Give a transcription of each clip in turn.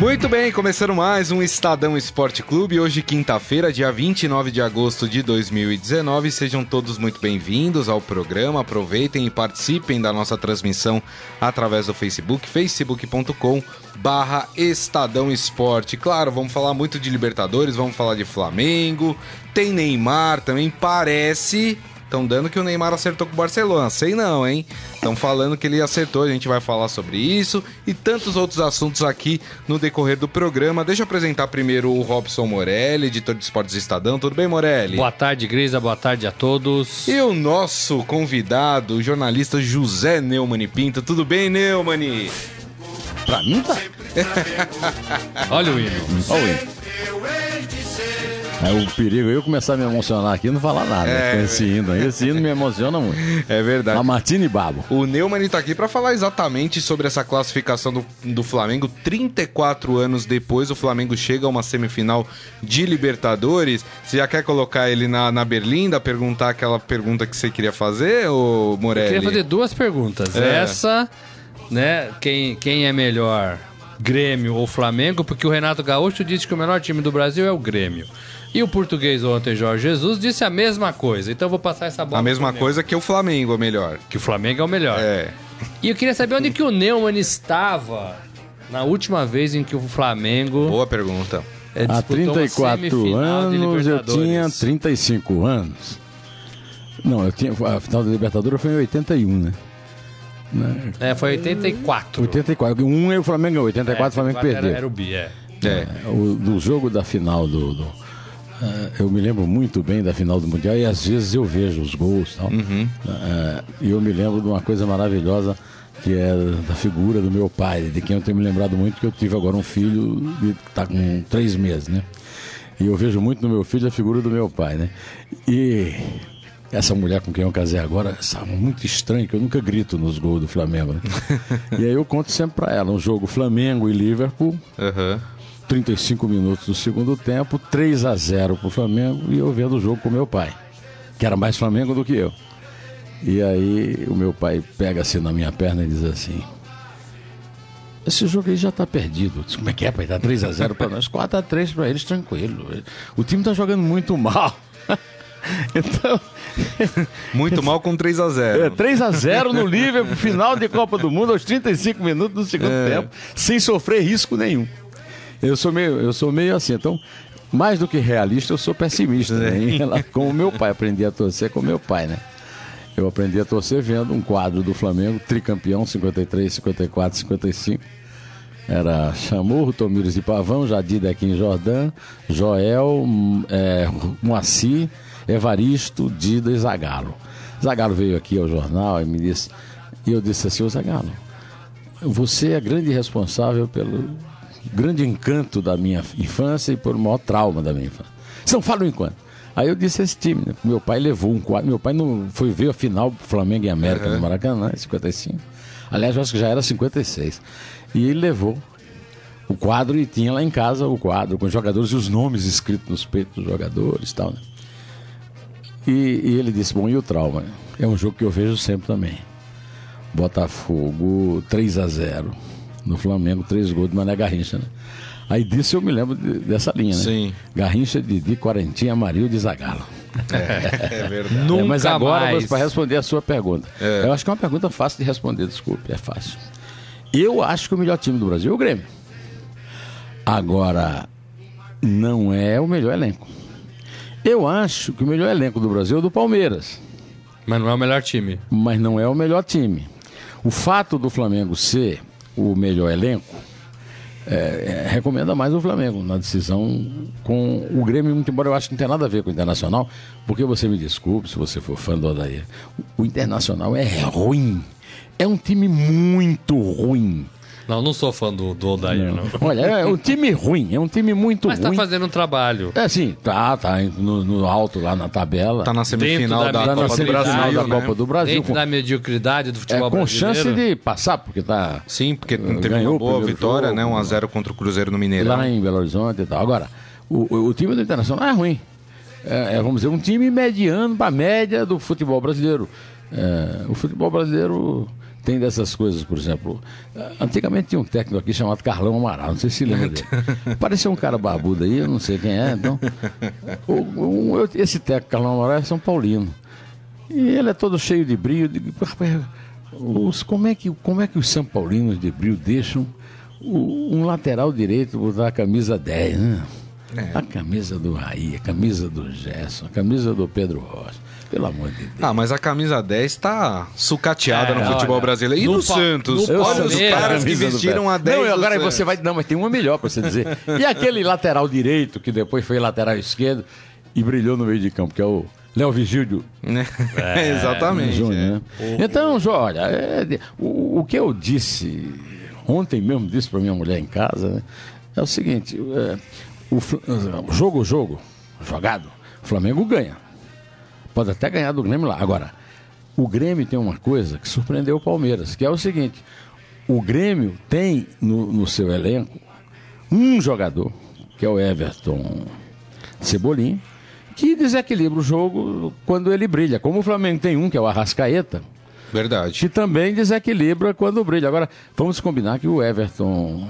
Muito bem, começando mais um Estadão Esporte Clube. Hoje, quinta-feira, dia 29 de agosto de 2019. Sejam todos muito bem-vindos ao programa. Aproveitem e participem da nossa transmissão através do Facebook, facebook.com barra Estadão Esporte. Claro, vamos falar muito de Libertadores, vamos falar de Flamengo. Tem Neymar também, parece Estão dando que o Neymar acertou com o Barcelona. Sei não, hein? Estão falando que ele acertou. A gente vai falar sobre isso e tantos outros assuntos aqui no decorrer do programa. Deixa eu apresentar primeiro o Robson Morelli, editor de esportes Estadão. Tudo bem, Morelli? Boa tarde, Grisa. Boa tarde a todos. E o nosso convidado, o jornalista José Neumann Pinto. Tudo bem, Neumann? Pra mim tá. Olha o hino. Olha o hino. É o perigo eu começar a me emocionar aqui e não falar nada é, com esse hino aí. Esse hino me emociona muito. É verdade. A Martini Babo. O Neumann está aqui para falar exatamente sobre essa classificação do, do Flamengo. 34 anos depois, o Flamengo chega a uma semifinal de Libertadores. Você já quer colocar ele na, na Berlinda, perguntar aquela pergunta que você queria fazer, ou Morelli? Eu queria fazer duas perguntas. É. Essa, né, quem, quem é melhor? Grêmio ou Flamengo, porque o Renato Gaúcho disse que o melhor time do Brasil é o Grêmio. E o português ontem, Jorge Jesus, disse a mesma coisa. Então eu vou passar essa bola. A mesma coisa que o Flamengo é o melhor. Que o Flamengo é o melhor. É. E eu queria saber onde que o Neumann estava na última vez em que o Flamengo. Boa pergunta. É, Há 34 anos eu tinha 35 anos. Não, eu tinha, a final da Libertadores foi em 81, né? né? É, foi 84. 84. Um é o Flamengo, 84 é, o Flamengo perdeu. Era, era o bi, é. é. O, do jogo da final do, do eu me lembro muito bem da final do Mundial e às vezes eu vejo os gols tal. Uhum. Uh, e eu me lembro de uma coisa maravilhosa que é da figura do meu pai, de quem eu tenho me lembrado muito, que eu tive agora um filho que está com três meses, né? E eu vejo muito no meu filho a figura do meu pai, né? E essa mulher com quem eu casei agora, sabe, muito estranho, que eu nunca grito nos gols do Flamengo. Né? e aí eu conto sempre para ela, um jogo Flamengo e Liverpool. Uhum 35 minutos do segundo tempo, 3 a 0 para o Flamengo e eu vendo o jogo com meu pai, que era mais Flamengo do que eu. E aí o meu pai pega assim na minha perna e diz assim: Esse jogo aí já está perdido. Disse, Como é que é, pai? Tá 3 a 0 para nós, 4 a 3 para eles, tranquilo. O time está jogando muito mal. Então. Muito mal com 3 a 0 é, 3 a 0 no Liverpool, final de Copa do Mundo, aos 35 minutos do segundo é. tempo, sem sofrer risco nenhum. Eu sou meio, eu sou meio assim, então mais do que realista, eu sou pessimista. Né? Em, como meu pai, aprendi a torcer com meu pai, né? Eu aprendi a torcer vendo um quadro do Flamengo, tricampeão, 53, 54, 55. Era Chamorro, Tomires e Pavão, Jadir Dequim Jordan, Joel, é, Moacir, Evaristo, Dida e Zagalo. Zagalo veio aqui ao jornal e me disse, e eu disse assim, ô Zagalo, você é grande responsável pelo, grande encanto da minha infância e por maior trauma da minha infância. São Paulo enquanto. Aí eu disse esse time, né? Meu pai levou um quadro. Meu pai não foi ver a final Flamengo e América uhum. no Maracanã, em 55. Aliás, eu acho que já era 56. E ele levou o quadro e tinha lá em casa o quadro com os jogadores e os nomes escritos nos peitos dos jogadores e tal, né? E, e ele disse: Bom, e o trauma? É um jogo que eu vejo sempre também. Botafogo 3 a 0 no Flamengo, três gols de Mané Garrincha, né? Aí disso eu me lembro de, dessa linha, né? Sim. Garrincha, Didi, Quarentinha, Amarildo e Zagalo. É, é verdade. É, Nunca mas agora, para responder a sua pergunta. É. Eu acho que é uma pergunta fácil de responder, desculpe, é fácil. Eu acho que o melhor time do Brasil é o Grêmio. Agora, não é o melhor elenco. Eu acho que o melhor elenco do Brasil é o do Palmeiras. Mas não é o melhor time. Mas não é o melhor time. O fato do Flamengo ser o melhor elenco, é, é, recomenda mais o Flamengo na decisão com o Grêmio, muito embora eu acho que não tem nada a ver com o Internacional, porque você me desculpe se você for fã do Odair. O Internacional é ruim. É um time muito ruim. Não, não sou fã do, do Odair, não. não. Olha, é um time ruim, é um time muito Mas tá ruim. Mas tá fazendo um trabalho. É, sim, tá, tá no, no alto lá na tabela. Tá na semifinal da, da, Copa, na semifinal do Brasil, da né? Copa do Brasil. Dentro com, da mediocridade do futebol é, com brasileiro. chance de passar, porque tá... Sim, porque teve ganhou uma boa vitória, jogo, né? 1x0 contra o Cruzeiro no Mineirão. Lá em Belo Horizonte e tal. Agora, o, o time do Internacional é ruim. É, é, vamos dizer, um time mediano para a média do futebol brasileiro. É, o futebol brasileiro tem dessas coisas, por exemplo. É, antigamente tinha um técnico aqui chamado Carlão Amaral, não sei se lembra dele. Parecia um cara barbudo aí, eu não sei quem é. Então, o, o, esse técnico Carlão Amaral é São Paulino. E ele é todo cheio de brilho. De, os, como, é que, como é que os São Paulinos de brilho deixam o, um lateral direito botar a camisa 10, né? É. A camisa do Raí, a camisa do Gerson, a camisa do Pedro Rocha. Pelo amor de Deus. Ah, mas a camisa 10 tá sucateada é, no futebol olha, brasileiro. E no, no Santos? No olha os caras que vestiram a 10. Não, agora você vai. Não, mas tem uma melhor pra você dizer. E aquele lateral direito, que depois foi lateral esquerdo e brilhou no meio de campo, que é o Léo Vigílio. É, exatamente. Júnior, é. né? Então, olha, é, o, o, que eu disse, ontem mesmo disse para minha mulher em casa, né, é o seguinte: é, o, jogo, jogo, jogado, o Flamengo ganha. Pode até ganhar do Grêmio lá. Agora, o Grêmio tem uma coisa que surpreendeu o Palmeiras, que é o seguinte: o Grêmio tem no, no seu elenco um jogador, que é o Everton Cebolinha, que desequilibra o jogo quando ele brilha. Como o Flamengo tem um, que é o Arrascaeta. Verdade. Que também desequilibra quando brilha. Agora, vamos combinar que o Everton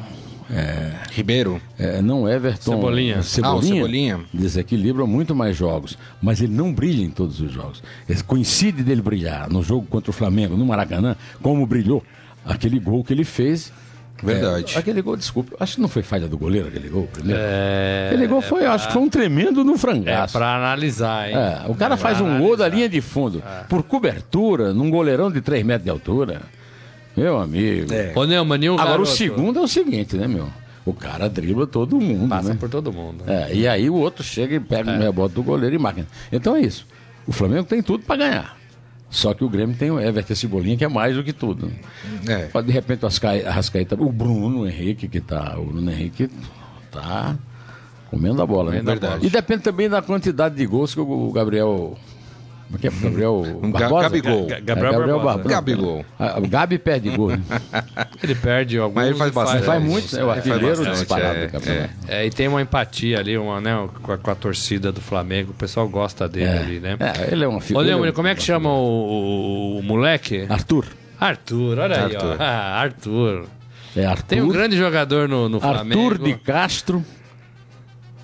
é, Ribeiro? É, não, Everton. Cebolinha. Cebolinha, ah, Cebolinha. Desequilibra muito mais jogos. Mas ele não brilha em todos os jogos. Ele coincide dele brilhar no jogo contra o Flamengo, no Maracanã, como brilhou. Aquele gol que ele fez. Verdade. É, aquele gol, desculpa, acho que não foi falha do goleiro aquele gol primeiro. É, aquele gol foi, acho que foi um tremendo no frangaço. É pra analisar, hein? É, o cara faz um analisar. gol da linha de fundo, é. por cobertura, num goleirão de 3 metros de altura. Meu amigo. É. Ô, Neumann, um Agora garoto. o segundo é o seguinte, né, meu? O cara dribla todo mundo. Passa né? por todo mundo. É, e aí o outro chega e pega é. o rebote do goleiro e máquina. Então é isso. O Flamengo tem tudo para ganhar. Só que o Grêmio tem o Everton Cebolinha, que é mais do que tudo. É. De repente o Arrascaeta, o Bruno Henrique, que tá. O Bruno Henrique tá comendo a bola, né? Verdade. E depende também da quantidade de gols que o Gabriel Gabriel Barbosa? Gabigol. Gabriel, Gabriel Barbosa. Gabigol. Ah, o Gabi perde gol. Ele perde alguns. Mas ele faz bastante. Faz, muito, né? O artilheiro disparado é, é, é, e tem uma empatia ali, uma, né, com a, com, a, torcida do Flamengo. O pessoal gosta dele é. ali, né? É, ele é uma figura. Olha, como é que chama o, o, moleque? Arthur. Arthur, olha Arthur. aí, ó. Ah, Arthur. É Arthur. Tem um grande jogador no, no Flamengo. Arthur de Castro.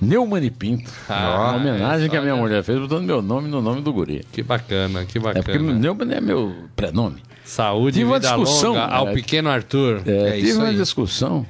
Neumann e Pinto. Ah, uma homenagem é, que a minha mulher fez botando meu nome no nome do guri. Que bacana, que bacana. É porque Neumann é meu prenome. Saúde tive e vida discussão, longa ao é, pequeno Arthur. É, é tive uma aí. discussão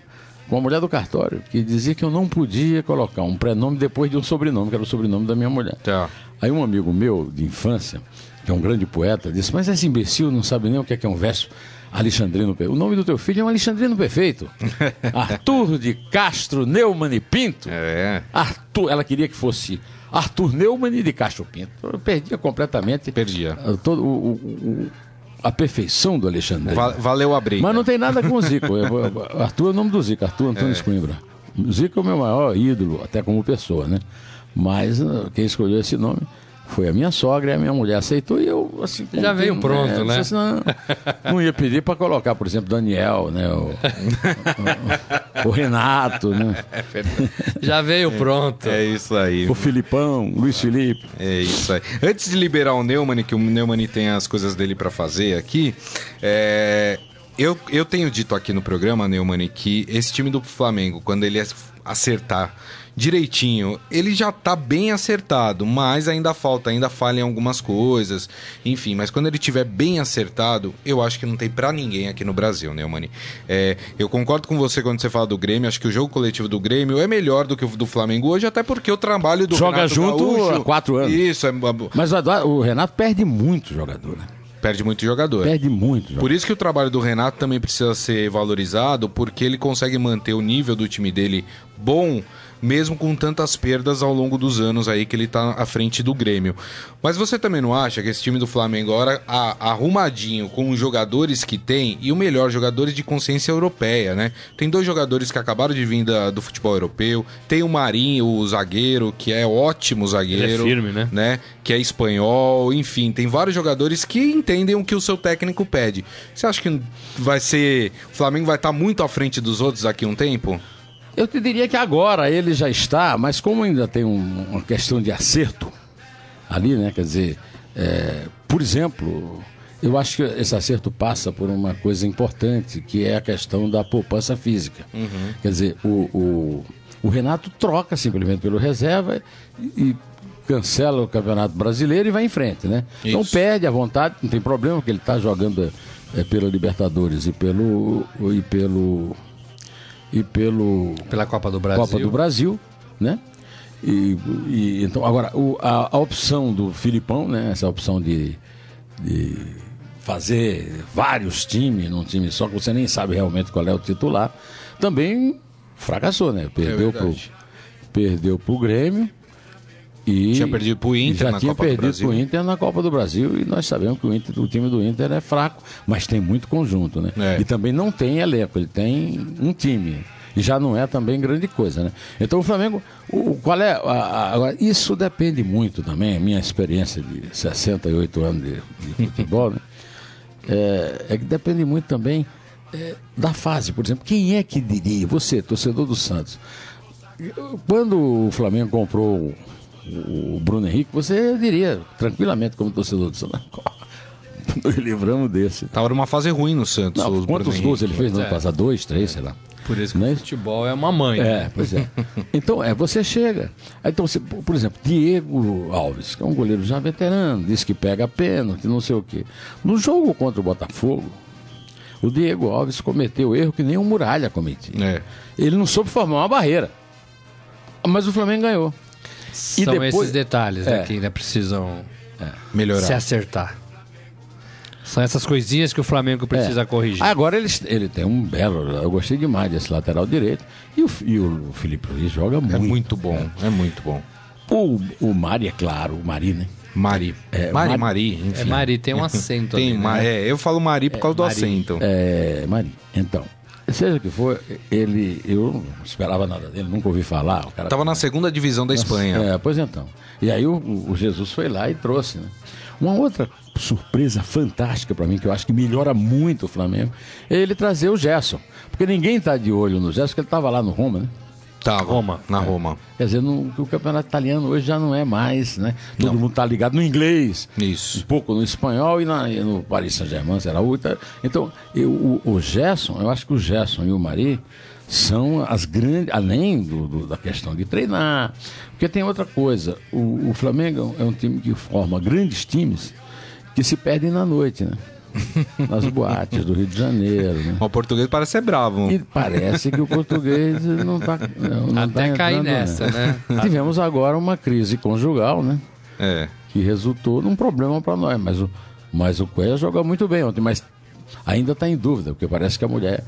com a mulher do cartório que dizia que eu não podia colocar um prenome depois de um sobrenome, que era o sobrenome da minha mulher. Tá. Aí um amigo meu de infância, que é um grande poeta, disse: Mas esse imbecil não sabe nem o que é, que é um verso. Alexandrino Perfeito. O nome do teu filho é um Alexandrino Perfeito. Arthur de Castro Neumann e Pinto. É. Arthur, ela queria que fosse Arthur Neumann de Castro Pinto. Eu perdia completamente. Perdia. Todo o, o, a perfeição do Alexandre. valeu a briga. Mas não tem nada com o Zico. Arthur é o nome do Zico, Arthur Antônio é. Coimbra. O Zico é o meu maior ídolo, até como pessoa, né? Mas uh, quem escolheu esse nome foi a minha sogra e a minha mulher aceitou e eu, assim. Já veio pronto, né? né? Não, não, ia pedir para colocar, por exemplo, Daniel, né? O, o, o Renato, né? Já veio pronto. É isso aí. O Filipão, Luiz Felipe. É isso aí. Antes de liberar o Neumann, que o Neumann tem as coisas dele para fazer aqui, é, eu, eu tenho dito aqui no programa, Neumann, que esse time do Flamengo, quando ele acertar direitinho. Ele já tá bem acertado, mas ainda falta, ainda falha em algumas coisas. Enfim, mas quando ele tiver bem acertado, eu acho que não tem para ninguém aqui no Brasil, né, Mani? É, eu concordo com você quando você fala do Grêmio, acho que o jogo coletivo do Grêmio é melhor do que o do Flamengo hoje, até porque o trabalho do Joga Renato junto Gaúcho, há quatro anos. Isso, é... Mas o Renato perde muito jogador, né? Perde muito jogador. Perde muito. Jogador. Por isso que o trabalho do Renato também precisa ser valorizado, porque ele consegue manter o nível do time dele bom mesmo com tantas perdas ao longo dos anos aí que ele tá à frente do Grêmio. Mas você também não acha que esse time do Flamengo agora arrumadinho com os jogadores que tem e o melhor jogadores de consciência europeia, né? Tem dois jogadores que acabaram de vir da, do futebol europeu, tem o Marinho, o zagueiro, que é ótimo zagueiro, ele é firme, né? né? Que é espanhol, enfim, tem vários jogadores que entendem o que o seu técnico pede. Você acha que vai ser o Flamengo vai estar tá muito à frente dos outros daqui a um tempo? Eu te diria que agora ele já está, mas como ainda tem um- uma questão de acerto ali, né? Quer dizer, é, por exemplo, eu acho que esse acerto passa por uma coisa importante, que é a questão da poupança física. Quer dizer, o, o, o Renato troca simplesmente pelo reserva e, e cancela o Campeonato Brasileiro e vai em frente, né? Então Isso. perde a vontade, não tem problema, porque ele está jogando é, pela Libertadores e pelo. e pelo. E pelo Pela Copa do Brasil. Copa do Brasil, né? E, e, então agora o- a, a opção do Filipão, né? Essa opção de, de fazer vários times num time só que você nem sabe realmente qual é o titular, também fracassou, né? Perdeu pro verdade. perdeu pro Grêmio e Tinha perdido pro Inter já na tinha Copa do perdido Brasil. pro Inter na Copa do Brasil e nós sabemos que o, Inter, o time do Inter é fraco, mas tem muito conjunto, né? É. E também não tem elenco, ele tem um time. E já não é também grande coisa, né? Então o Flamengo, o, o- qual é. a- a- isso depende muito também, a minha experiência de 68 anos de, de futebol, né? É, é que depende muito também é, da fase. Por exemplo, quem é que diria, você, torcedor do Santos, quando o Flamengo comprou o, Bruno Henrique, você diria tranquilamente, como torcedor do Santos, nos livramos desse. Tava numa fase ruim no Santos. Não, quantos Bruno gols ele Henrique. fez no ano É. passado? Dois, três, sei lá. Por isso que é o isso? futebol é uma mãe. É, né? pois é. Então, é, você chega. Então, você, por exemplo, Diego Alves, que é um goleiro já veterano, diz que pega pênalti, não sei o quê. No jogo contra o Botafogo, o Diego Alves cometeu erro que nem o Muralha cometia. É. Ele não soube formar uma barreira. Mas o Flamengo ganhou. E São depois- esses detalhes né, É. que ainda precisam Melhorar. se acertar. São essas coisinhas que o Flamengo precisa É. corrigir. Agora ele, ele tem um belo. Eu gostei demais desse lateral direito. E o, e o Felipe Luiz joga muito. É muito bom, é muito bom. O, o Mari, é claro, o Mari, né? Mari. É, Mari, Mari- Mari, enfim. É Mari, tem um acento Tem, ali, né? é, eu falo Mari por causa do Mari. acento. É, Mari. Então, seja o que for, ele. Eu não esperava nada dele, nunca ouvi falar. O cara Tava na segunda divisão da Espanha. É, pois então. E aí o, o Jesus foi lá e trouxe, né? Uma outra surpresa fantástica pra mim, que eu acho que melhora muito o Flamengo, é ele trazer o Gerson. Porque ninguém tá de olho no Gerson, porque ele tava lá no Roma, né? Tava. Roma. Na Roma. Quer dizer, que o campeonato italiano hoje já não é mais, né? Todo mundo tá ligado no inglês, um Isso. pouco no espanhol e, na- e no Paris Saint-Germain, será outra. Então, eu- o, o Gerson, eu acho que o Gerson e o Mari são as grandes, além do- do- da questão de treinar, porque tem outra coisa, o, o Flamengo é um time que forma grandes times que se perdem na noite, né? Nas boates do Rio de Janeiro, né? O português parece ser bravo. E parece que o português não está. Não Até tá cair nessa, né? Tivemos agora uma crise conjugal, né? É. Que resultou num problema para nós. Mas o, mas o Coelho jogou muito bem ontem, mas ainda está em dúvida, porque parece que a mulher.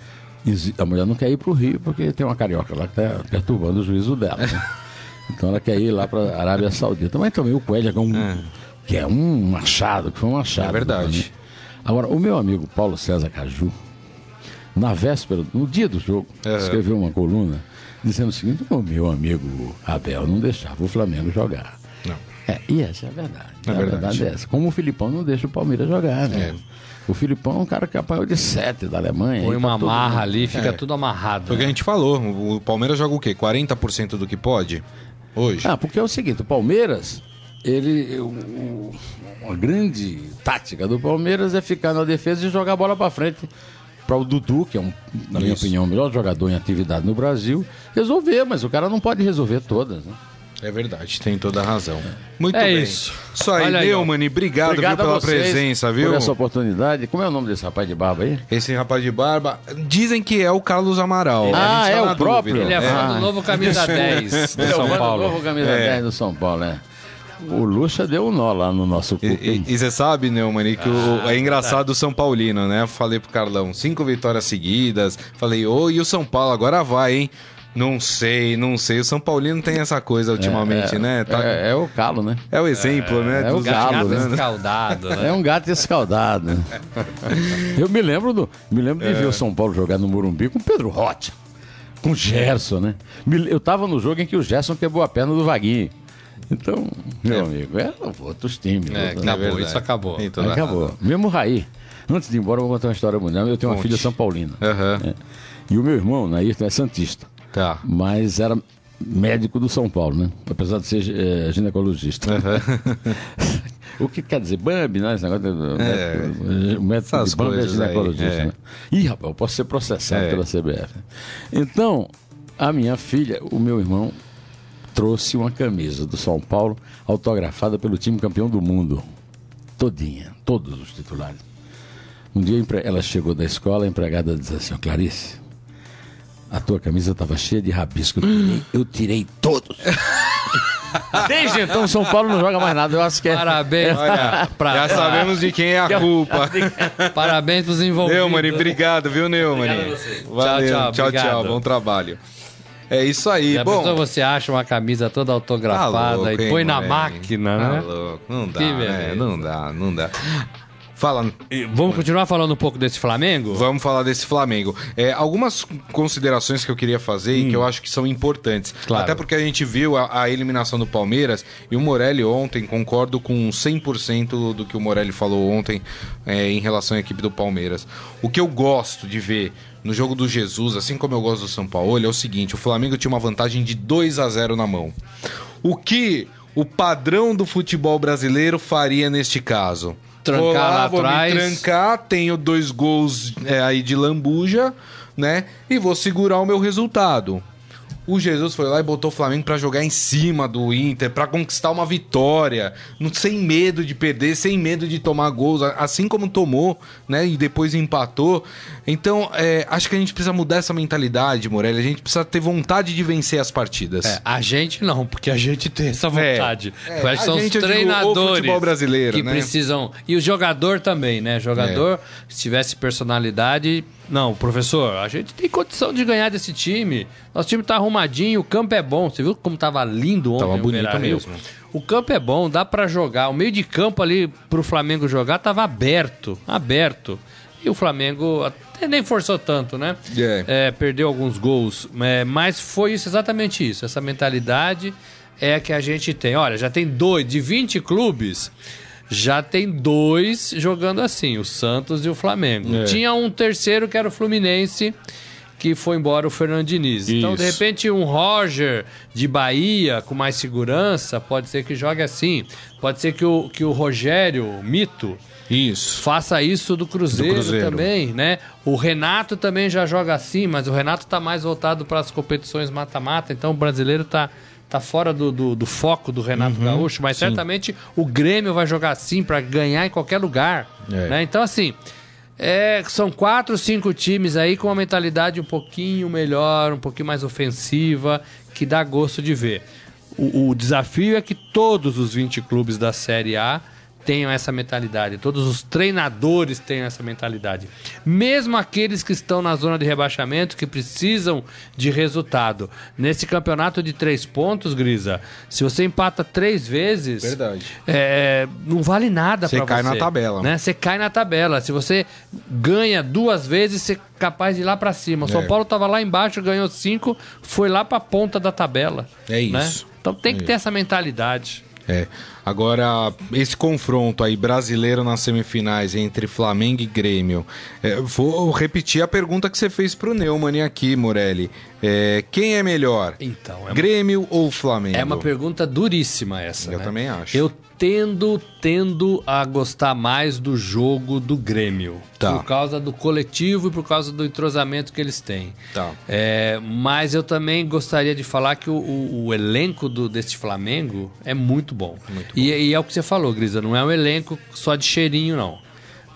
A mulher não quer ir para o Rio porque tem uma carioca lá que está perturbando o juízo dela. né? Então ela quer ir lá para a Arábia Saudita. Mas também o Coelho é um, que é um machado, que foi um machado. É verdade. né? Agora, o meu amigo Paulo César Caju, na véspera, no dia do jogo, Aham. escreveu uma coluna dizendo o seguinte: o meu amigo Abel não deixava o Flamengo jogar. Não. É, e essa é a verdade. É a verdade. verdade é essa. Como o Filipão não deixa o Palmeiras jogar, né? O Filipão é um cara que apanhou de sete da Alemanha. Põe tá uma todo amarra ali, fica É. tudo amarrado. Foi o que a né? gente falou. O Palmeiras joga o quê? 40% do que pode? Hoje? Ah, porque é o seguinte, o Palmeiras, ele. o- o- uma grande tática do Palmeiras é ficar na defesa e jogar a bola para frente. Para o Dudu, que é, um, na minha Isso. opinião, o melhor jogador em atividade no Brasil, resolver, mas o cara não pode resolver todas. Né? É verdade, tem toda a razão. Muito É bem. isso. Isso aí, Olha. Neumann, obrigado, viu, a pela vocês presença, viu? Por essa oportunidade. Como é o nome desse rapaz de barba aí? Esse rapaz de barba, dizem que é o Carlos Amaral. Ah, é o próprio? dúvida. Ele é fã Ah. do novo camisa 10 do São É o Paulo. novo camisa É. 10 do São Paulo, né? O Lucha deu um nó lá no nosso E- hein? E você sabe, Neumann, que o- Ah, é engraçado o São Paulino, né? Falei pro Carlão, cinco vitórias seguidas. Falei, ô, e o São Paulo agora vai, hein? Não sei, não sei. O São Paulino tem essa coisa ultimamente, é, né? Tá- É, é o calo, né? É o exemplo, né? é o dos galo, Gato né? anos. escaldado, né? É um gato escaldado. né? Eu me lembro do, me lembro de ver o São Paulo jogar no Morumbi com o Pedro Rocha, com o Gerson, né? Eu tava no jogo em que o Gerson quebrou a perna do Vaguinho. Então, meu amigo, é outros times. É, outros- acabou, verdade. isso acabou. A Acabou. Mesmo Raí. Antes de ir embora, eu vou contar uma história bonita. Eu tenho uma filha São Paulina. Aham. É. E o meu irmão, Naírton, é Santista. Tá. Mas era médico do São Paulo, né? Apesar de ser é, ginecologista. o que quer dizer? Bambi, né? Esse negócio de, É. médico, o médico Essas de Bambi é coisas aí, ginecologista, é. né? Ih, rapaz, eu posso ser processado É. pela CBF. Então, a minha filha, o meu irmão, trouxe uma camisa do São Paulo autografada pelo time campeão do mundo. Todinha, todos os titulares. Um dia ela chegou da escola, a empregada disse assim, ó, Clarice, a tua camisa estava cheia de rabisco. Eu tirei, eu tirei todos. Desde então, o São Paulo não joga mais nada. Eu acho que é. Parabéns. Olha, pra- já sabemos de quem é a culpa. Parabéns pros envolvidos. Neumann, obrigado, viu, Neumann? Obrigado a você. Valeu, Tchau, tchau, tchau, tchau, bom trabalho. É isso aí, Já bom. você acha uma camisa toda Tá autografada louco, e hein, põe na máquina, Tá né? louco, não dá, né? Não dá, não dá. Fala, Vamos continuar falando um pouco desse Flamengo? Vamos falar desse Flamengo. É, algumas considerações que eu queria fazer e que eu acho que são importantes. Hum. Claro. Até porque a gente viu a, a eliminação do Palmeiras e o Morelli ontem, concordo com 100% do que o Morelli falou ontem é, em relação à equipe do Palmeiras. O que eu gosto de ver no jogo do Jesus, assim como eu gosto do São Paulo, é o seguinte: o Flamengo tinha uma vantagem de 2 a 0 na mão. O que o padrão do futebol brasileiro faria neste caso? Trancar Vou lá vou me atrás. trancar, tenho dois gols é, aí de lambuja, né? E vou segurar o meu resultado. O Jesus foi lá e botou o Flamengo pra jogar em cima do Inter, pra conquistar uma vitória, sem medo de perder, sem medo de tomar gols, assim como tomou, né? E depois empatou. Então, é, acho que a gente precisa mudar essa mentalidade, Morelli. A gente precisa ter vontade de vencer as partidas. É, a gente não, porque a gente tem essa vontade. É, Mas a são gente, os eu digo, o treinadores futebol brasileiro, que né? precisam. E o jogador também, né? Jogador, É. se tivesse personalidade. Não, professor, a gente tem condição de ganhar desse time. Nosso time tá arrumadinho, o campo é bom. Você viu como tava lindo ontem? Tava bonito mesmo. O campo é bom, dá pra jogar. O meio de campo ali pro Flamengo jogar tava aberto, aberto. E o Flamengo até nem forçou tanto, né? É. É, perdeu alguns gols, é, mas foi isso, exatamente isso. Essa mentalidade é a que a gente tem. Olha, já tem dois, de 20 clubes, já tem dois jogando assim, o Santos e o Flamengo. É. Tinha um terceiro que era o Fluminense, que foi embora o Fernando Diniz. Então, de Isso. repente, um Roger de Bahia com mais segurança, pode ser que jogue assim. Pode ser que o, que o Rogério, o Mito, Isso. faça isso do Cruzeiro, Do Cruzeiro. também, né? O Renato também já joga assim, mas o Renato tá mais voltado para as competições mata-mata, então o brasileiro tá, tá fora do, do, do foco do Renato Uhum, Gaúcho, mas certamente o Grêmio vai jogar assim para ganhar em qualquer lugar, É. né? Então assim, é, são quatro, cinco times aí com uma mentalidade um pouquinho melhor, um pouquinho mais ofensiva, que dá gosto de ver. O, o desafio é que todos os 20 clubes da Série A tenham essa mentalidade, todos os treinadores tenham essa mentalidade. Mesmo aqueles que estão na zona de rebaixamento, que precisam de resultado. Nesse campeonato de três pontos, Grisa, se você empata três vezes, Verdade. é, não vale nada Você pra cai você, na tabela. Né? Você cai na tabela. Se você ganha duas vezes, você é capaz de ir lá pra cima. O São É. Paulo tava lá embaixo, ganhou cinco, foi lá pra ponta da tabela. É né? isso. Então tem que É ter essa mentalidade. É. Agora, esse confronto aí brasileiro nas semifinais entre Flamengo e Grêmio. é, vou repetir a pergunta que você fez pro Neumann aqui, Morelli. É, quem é melhor? Então, é uma, Grêmio ou Flamengo? é uma pergunta duríssima essa. Eu né? também acho. Eu tendo, tendo a gostar mais do jogo do Grêmio. Tá. Por causa do coletivo e por causa do entrosamento que eles têm. Tá. É, mas eu também gostaria de falar que o, o- o elenco do, deste Flamengo é muito bom. E, e é o que você falou, Grisa, não é um elenco só de cheirinho, não.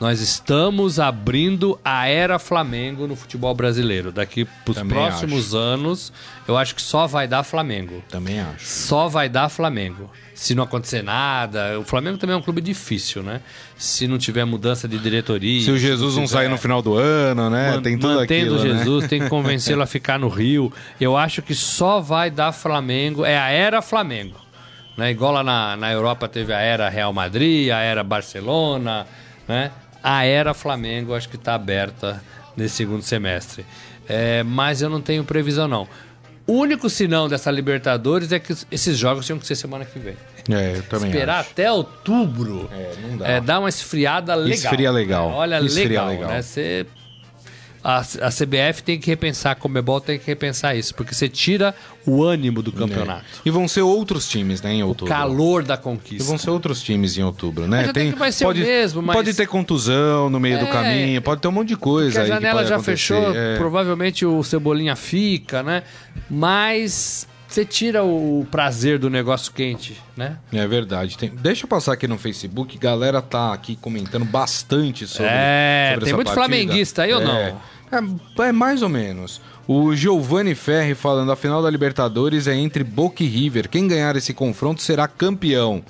Nós estamos abrindo a era Flamengo no futebol brasileiro. Daqui para os próximos anos, eu acho que só vai dar Flamengo. Também acho. Só vai dar Flamengo. Se não acontecer nada, o Flamengo também é um clube difícil, né? Se não tiver mudança de diretoria. Se o Jesus não sair no final do ano, né? Man- Tem tudo mantendo aquilo, né? Jesus, tem que convencê-lo a ficar no Rio. Eu acho que só vai dar Flamengo. É a era Flamengo. Né? Igual lá na, na Europa teve a era Real Madrid, a era Barcelona, né? A era Flamengo acho que está aberta nesse segundo semestre. É, mas eu não tenho previsão, não. O único sinão dessa Libertadores é que esses jogos tinham que ser semana que vem. É, eu também Esperar acho. até outubro É, não dá. é, dar uma esfriada legal. Esfria legal. Olha, Esfria legal, legal. né? Você a, a CBF tem que repensar, a Comebol tem que repensar isso, porque você tira o ânimo do campeonato. E vão ser outros times, né, em O outubro. calor da E conquista. vão ser outros times em outubro, né? Mas até que vai ser o mesmo, mas- Pode ter contusão no meio do É, caminho, pode ter um monte de coisa a aí que janela pode já acontecer, fechou, é. provavelmente o Cebolinha fica, né? Mas você tira o prazer do negócio quente, né? É verdade. Tem- Deixa eu passar aqui no Facebook. Galera tá aqui comentando bastante sobre. É, sobre tem muito partida. flamenguista aí ou não? É, é mais ou menos. O Giovanni Ferri falando: a final da Libertadores é entre Boca e River. Quem ganhar esse confronto será campeão.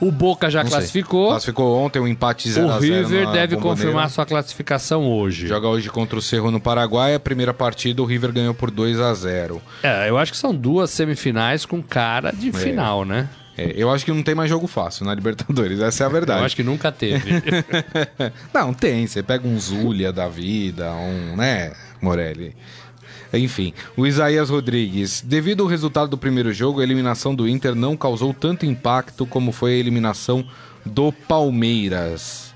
O Boca já Não sei. classificou. Classificou ontem um empate 0 O a 0 River na deve Bombonera. confirmar sua classificação hoje. Joga hoje contra o Cerro no Paraguai. A primeira partida o River ganhou por 2 a 0 É, eu acho que são duas semifinais com cara de final, né? É, eu acho que não tem mais jogo fácil na Libertadores, essa é a verdade. Eu acho que nunca teve. Não, tem. Você pega um Zulia da vida, um, né, Morelli. Enfim, o Isaías Rodrigues. Devido ao resultado do primeiro jogo, a eliminação do Inter não causou tanto impacto como foi a eliminação do Palmeiras.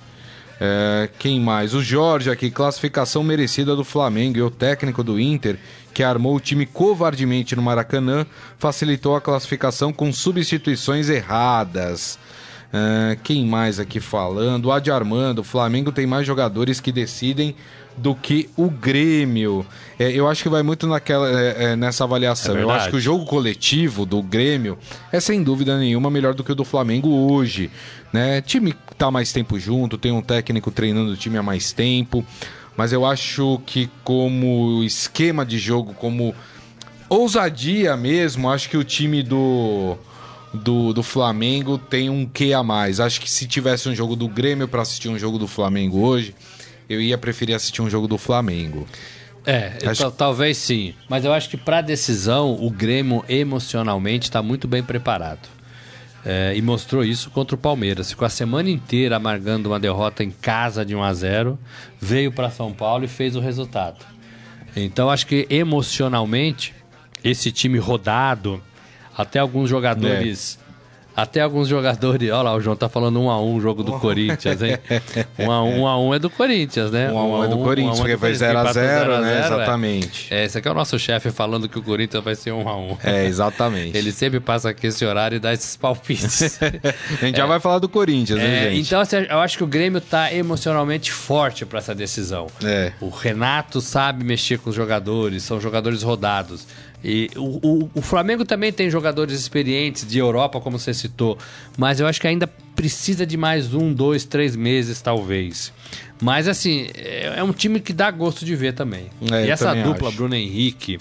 É, quem mais? O Jorge aqui, classificação merecida do Flamengo e o técnico do Inter, que armou o time covardemente no Maracanã, facilitou a classificação com substituições erradas. É, quem mais aqui falando? O Adi Armando, o Flamengo tem mais jogadores que decidem do que o Grêmio. É, eu acho que vai muito naquela, é, é, nessa avaliação. É eu acho que o jogo coletivo do Grêmio é sem dúvida nenhuma melhor do que o do Flamengo hoje. Né? Time que tá mais tempo junto, tem um técnico treinando o time há mais tempo. Mas eu acho que como esquema de jogo, como ousadia mesmo, acho que o time do, do, do Flamengo tem um quê a mais. Acho que se tivesse um jogo do Grêmio para assistir um jogo do Flamengo hoje, eu ia preferir assistir um jogo do Flamengo. É, Acho- tal- talvez sim. Mas eu acho que para decisão, o Grêmio emocionalmente está muito bem preparado. É, e mostrou isso contra o Palmeiras. Ficou a semana inteira amargando uma derrota em casa de 1 a 0 veio para São Paulo e fez o resultado. Então acho que emocionalmente, esse time rodado, até alguns jogadores. Até alguns jogadores. Olha lá, o João tá falando um a um o jogo do Corinthians, hein? Um a um, um a um é do Corinthians, né? Um a um é do Corinthians, porque foi 0 a 0 né? Exatamente. É, esse aqui é o nosso chefe falando que o Corinthians vai ser um a um. É, exatamente. Ele sempre passa aqui esse horário e dá esses palpites. A gente já vai falar do Corinthians, né, É, gente? então, assim, eu acho que o Grêmio tá emocionalmente forte para essa decisão. É. O Renato sabe mexer com os jogadores, são jogadores rodados. E o, o- o Flamengo também tem jogadores experientes de Europa, como você citou, mas eu acho que ainda precisa de mais um, dois, três meses, talvez. Mas, assim, é, é um time que dá gosto de ver também. É, e essa também dupla, acho. Bruno Henrique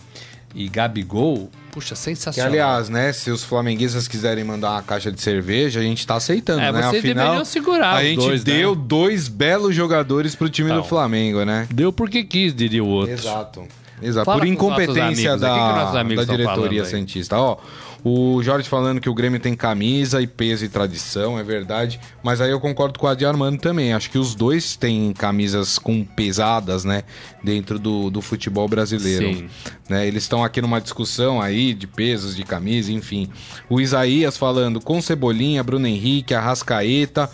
e Gabigol, puxa, Que, sensacional. aliás, né, se os flamenguistas quiserem mandar uma caixa de cerveja, a gente tá aceitando, É, né? vocês Afinal, deveriam segurar a gente dois, né? deu dois belos jogadores pro time do Então. Flamengo, né? Deu porque quis, diria o outro. Exato. Exato. Fala Por incompetência. O que que da, da diretoria? Santista. Ó, o Jorge falando que o Grêmio tem camisa e peso e tradição, é verdade. Mas aí eu concordo com o Adi Armando também. Acho que os dois têm camisas com pesadas, né? Dentro do, do futebol brasileiro. Sim. Né? Eles estão aqui numa discussão aí de pesos, de camisa, enfim. O Isaías falando com Cebolinha, Bruno Henrique, Arrascaeta.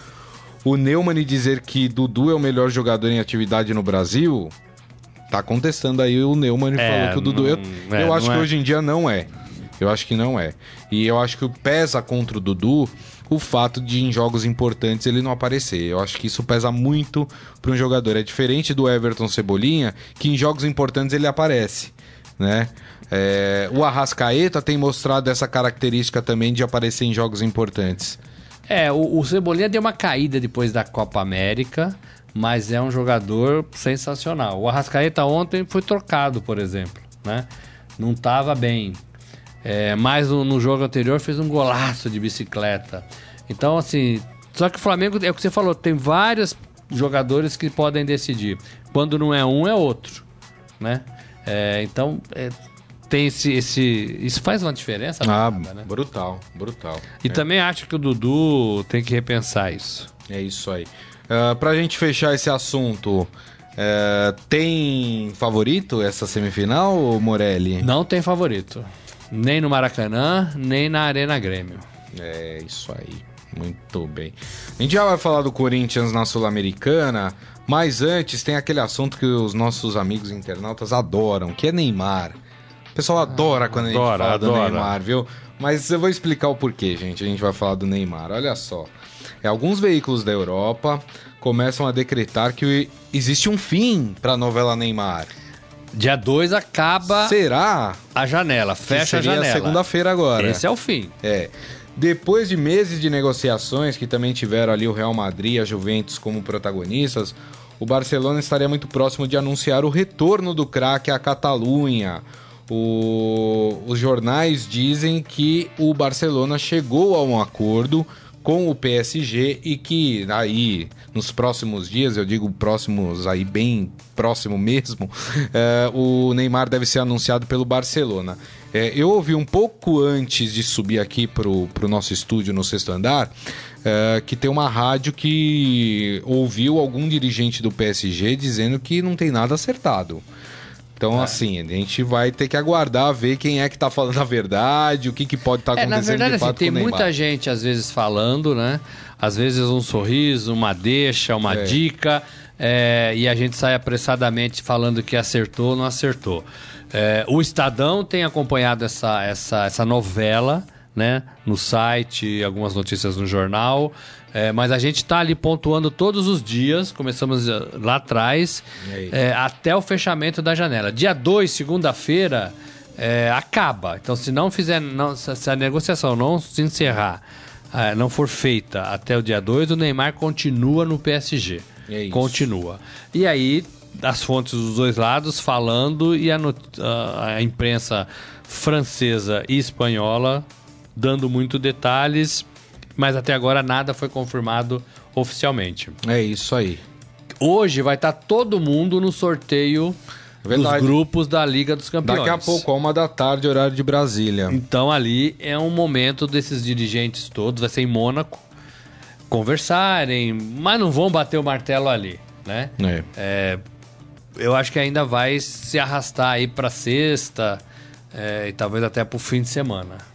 O Neumann dizer que Dudu é o melhor jogador em atividade no Brasil. Tá contestando aí o Neumann É, falou que o Dudu. eu não- é, eu acho não que é. hoje em dia não é. Eu acho que não é. E eu acho que pesa contra o Dudu o fato de em jogos importantes ele não aparecer. Eu acho que isso pesa muito para um jogador. É diferente do Everton Cebolinha, que em jogos importantes ele aparece, né? É, o Arrascaeta tem mostrado essa característica também de aparecer em jogos importantes. É, o, o Cebolinha deu uma caída depois da Copa América, mas é um jogador sensacional. O Arrascaeta ontem foi trocado, por exemplo, né? Não estava bem. É, mas no, no jogo anterior fez um golaço de bicicleta. Então, assim, só que o Flamengo, é o que você falou, tem vários jogadores que podem decidir. Quando não é um, é outro, né? É, então, é, tem esse, esse... Isso faz uma diferença? Ah, danada, né? brutal, brutal. E também acho que o Dudu tem que repensar isso. É isso aí. Uh, pra gente fechar esse assunto, é, tem favorito essa semifinal, Morelli? Não tem favorito. Nem no Maracanã, nem na Arena Grêmio. É isso aí. Muito bem. A gente já vai falar do Corinthians na Sul-Americana, mas antes tem aquele assunto que os nossos amigos internautas adoram, que é Neymar. O pessoal adora quando a gente Adora, fala do adora. Neymar, viu? Mas eu vou explicar o porquê, gente. A gente vai falar do Neymar. Olha só. É, alguns veículos da Europa começam a decretar que existe um fim para a novela Neymar. Dia 2 acaba Será? a janela, fecha a janela. segunda-feira agora. Esse é o fim. É. Depois de meses de negociações, que também tiveram ali o Real Madrid e a Juventus como protagonistas, o Barcelona estaria muito próximo de anunciar o retorno do craque à Catalunha. O- Os jornais dizem que o Barcelona chegou a um acordo com o PSG e que aí nos próximos dias, eu digo próximos aí bem próximo mesmo, eh, o Neymar deve ser anunciado pelo Barcelona. Eh, eu ouvi um pouco antes de subir aqui pro, pro nosso estúdio no sexto andar eh, que tem uma rádio que ouviu algum dirigente do PSG dizendo que não tem nada acertado. Então, assim, a gente vai ter que aguardar ver quem é que tá falando a verdade, o que, que pode estar É, acontecendo na verdade, de assim, tem muita gente às vezes falando, né? Às vezes um sorriso, uma deixa, uma É. dica, é, e a gente sai apressadamente falando que acertou, não acertou. É, o Estadão tem acompanhado essa, essa, essa novela, né? No site, algumas notícias no jornal. é, mas a gente está ali pontuando todos os dias, começamos eh, lá atrás, é, até o fechamento da janela. Dia 2, segunda-feira, é, acaba. Então, se não fizer, não, se a negociação não se encerrar, não for feita até o dia 2, o Neymar continua no PSG. É. Continua. E aí, as fontes dos dois lados falando e a- a imprensa francesa e espanhola dando muito detalhes, mas até agora nada foi confirmado oficialmente. É isso aí. Hoje vai estar todo mundo no sorteio Verdade. dos grupos da Liga dos Campeões. Daqui a pouco, a uma da tarde, horário de Brasília. Então ali é um momento desses dirigentes todos, vai ser em Mônaco, conversarem, mas não vão bater o martelo ali, né? É. É, eu acho que ainda vai se arrastar aí para sexta é, e talvez até para o fim de semana.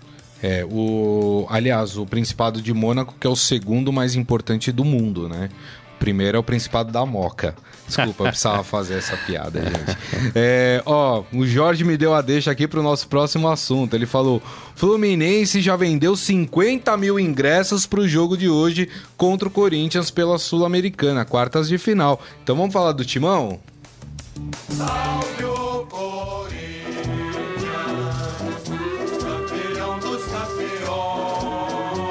É, o, aliás, o Principado de Mônaco, que é o segundo mais importante do mundo, né? O primeiro é o Principado da Moca. Desculpa, eu precisava fazer essa piada, gente. É, ó, o Jorge me deu a deixa aqui pro nosso próximo assunto. Ele falou: Fluminense já vendeu 50 mil ingressos pro jogo de hoje contra o Corinthians pela Sul-Americana, quartas de final. Então vamos falar do timão?